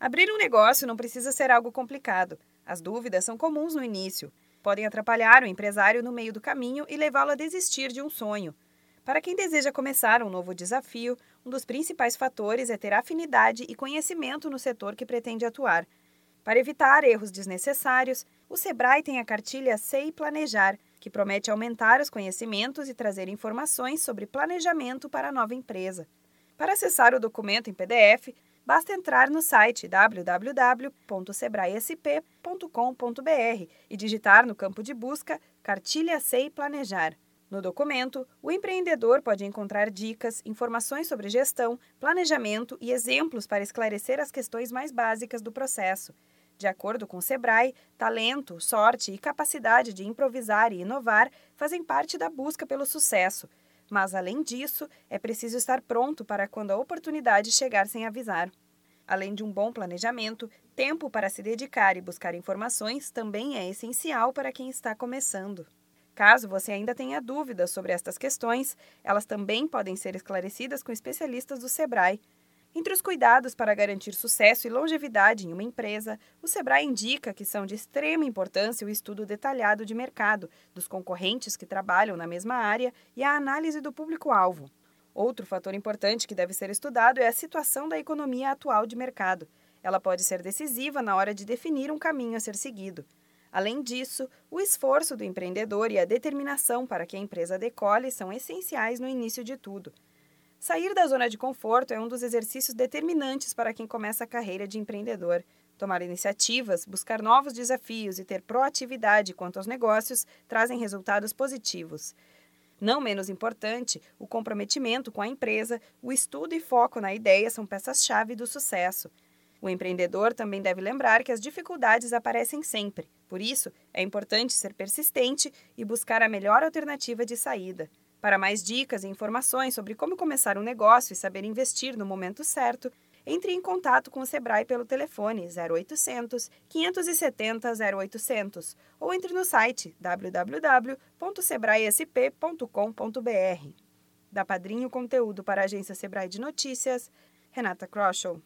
Abrir um negócio não precisa ser algo complicado. As dúvidas são comuns no início. Podem atrapalhar o empresário no meio do caminho e levá-lo a desistir de um sonho. Para quem deseja começar um novo desafio, um dos principais fatores é ter afinidade e conhecimento no setor que pretende atuar. Para evitar erros desnecessários, o Sebrae tem a cartilha Sei Planejar, que promete aumentar os conhecimentos e trazer informações sobre planejamento para a nova empresa. Para acessar o documento em PDF, basta entrar no site www.sebraesp.com.br e digitar no campo de busca Cartilha Sei Planejar. No documento, o empreendedor pode encontrar dicas, informações sobre gestão, planejamento e exemplos para esclarecer as questões mais básicas do processo. De acordo com o Sebrae, talento, sorte e capacidade de improvisar e inovar fazem parte da busca pelo sucesso. Mas, além disso, é preciso estar pronto para quando a oportunidade chegar sem avisar. Além de um bom planejamento, tempo para se dedicar e buscar informações também é essencial para quem está começando. Caso você ainda tenha dúvidas sobre estas questões, elas também podem ser esclarecidas com especialistas do Sebrae. Entre os cuidados para garantir sucesso e longevidade em uma empresa, o Sebrae indica que são de extrema importância o estudo detalhado de mercado, dos concorrentes que trabalham na mesma área e a análise do público-alvo. Outro fator importante que deve ser estudado é a situação da economia atual de mercado. Ela pode ser decisiva na hora de definir um caminho a ser seguido. Além disso, o esforço do empreendedor e a determinação para que a empresa decole são essenciais no início de tudo. Sair da zona de conforto é um dos exercícios determinantes para quem começa a carreira de empreendedor. Tomar iniciativas, buscar novos desafios e ter proatividade quanto aos negócios trazem resultados positivos. Não menos importante, o comprometimento com a empresa, o estudo e foco na ideia são peças-chave do sucesso. O empreendedor também deve lembrar que as dificuldades aparecem sempre. Por isso, é importante ser persistente e buscar a melhor alternativa de saída. Para mais dicas e informações sobre como começar um negócio e saber investir no momento certo, entre em contato com o Sebrae pelo telefone 0800 570 0800 ou entre no site www.sebraesp.com.br. Da Padrinho Conteúdo para a agência Sebrae de Notícias, Renata Kroschel.